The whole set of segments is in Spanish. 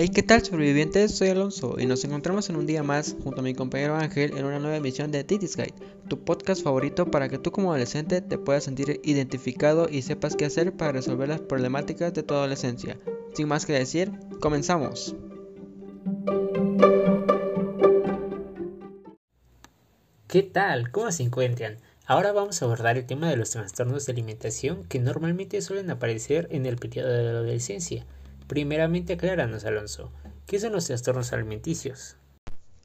Hey, ¿qué tal sobrevivientes? Soy Alonso y nos encontramos en un día más junto a mi compañero Ángel en una nueva emisión de Titis Guide, tu podcast favorito para que tú como adolescente te puedas sentir identificado y sepas qué hacer para resolver las problemáticas de tu adolescencia. Sin más que decir, comenzamos. ¿Qué tal? ¿Cómo se encuentran? Ahora vamos a abordar el tema de los trastornos de alimentación que normalmente suelen aparecer en el periodo de la adolescencia. Primeramente acláranos, Alonso, ¿qué son los trastornos alimenticios?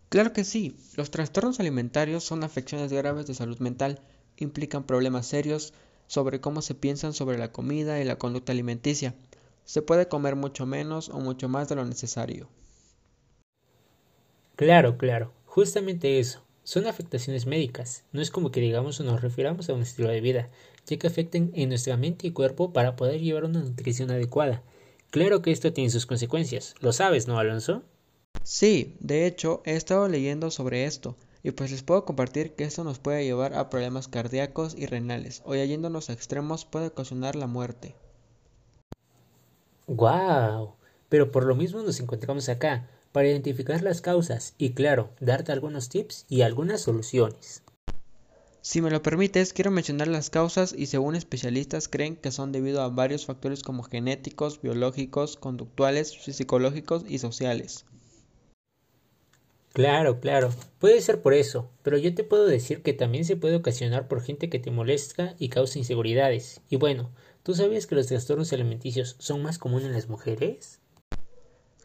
Claro que sí, los trastornos alimentarios son afecciones graves de salud mental, implican problemas serios sobre cómo se piensan sobre la comida y la conducta alimenticia. Se puede comer mucho menos o mucho más de lo necesario. Claro, claro, justamente eso. Son afectaciones médicas, no es como que digamos o nos refiramos a un estilo de vida, ya que afectan en nuestra mente y cuerpo para poder llevar una nutrición adecuada. Claro que esto tiene sus consecuencias. ¿Lo sabes, no, Alonso? Sí, de hecho, he estado leyendo sobre esto, y pues les puedo compartir que esto nos puede llevar a problemas cardíacos y renales, o yéndonos a extremos puede ocasionar la muerte. ¡Guau! Pero por lo mismo nos encontramos acá, para identificar las causas y claro, darte algunos tips y algunas soluciones. Si me lo permites, quiero mencionar las causas y según especialistas creen que son debido a varios factores como genéticos, biológicos, conductuales, psicológicos y sociales. Claro, claro, puede ser por eso, pero yo te puedo decir que también se puede ocasionar por gente que te molesta y causa inseguridades. Y bueno, ¿tú sabías que los trastornos alimenticios son más comunes en las mujeres?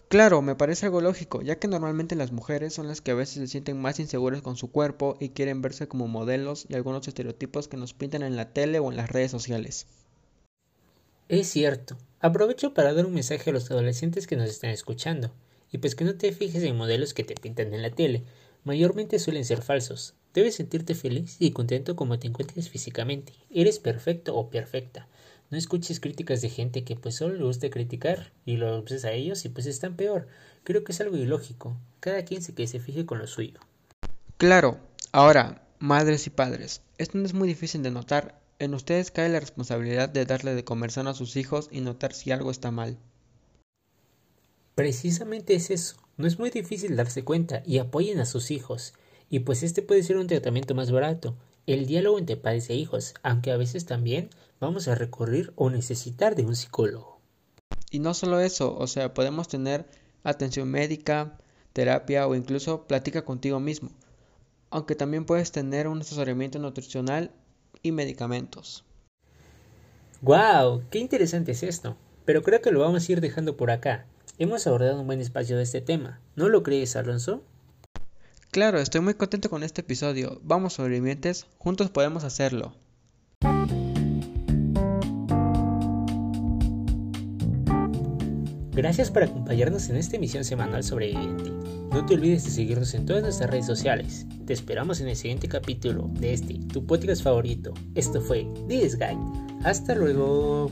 Claro, me parece algo lógico, ya que normalmente las mujeres son las que a veces se sienten más inseguras con su cuerpo y quieren verse como modelos y algunos estereotipos que nos pintan en la tele o en las redes sociales. Es cierto. Aprovecho para dar un mensaje a los adolescentes que nos están escuchando. Y pues que no te fijes en modelos que te pintan en la tele. Mayormente suelen ser falsos. Debes sentirte feliz y contento como te encuentres físicamente. Eres perfecto o perfecta. No escuches críticas de gente que pues solo le gusta criticar y lo uses a ellos y pues están peor. Creo que es algo ilógico. Cada quien se que se fije con lo suyo. Claro. Ahora, madres y padres, esto no es muy difícil de notar. En ustedes cae la responsabilidad de darle de comer sano a sus hijos y notar si algo está mal. Precisamente es eso. No es muy difícil darse cuenta y apoyen a sus hijos. Y pues este puede ser un tratamiento más barato el diálogo entre padres e hijos, aunque a veces también vamos a recurrir o necesitar de un psicólogo. Y no solo eso, o sea, podemos tener atención médica, terapia o incluso plática contigo mismo, aunque también puedes tener un asesoramiento nutricional y medicamentos. ¡Guau! ¡Qué interesante es esto! Pero creo que lo vamos a ir dejando por acá. Hemos abordado un buen espacio de este tema. ¿No lo crees, Alonso? Claro, estoy muy contento con este episodio. Vamos sobrevivientes, juntos podemos hacerlo. Gracias por acompañarnos en esta emisión semanal sobreviviente. No te olvides de seguirnos en todas nuestras redes sociales. Te esperamos en el siguiente capítulo de este, tu podcast favorito. Esto fue This Guide. Hasta luego.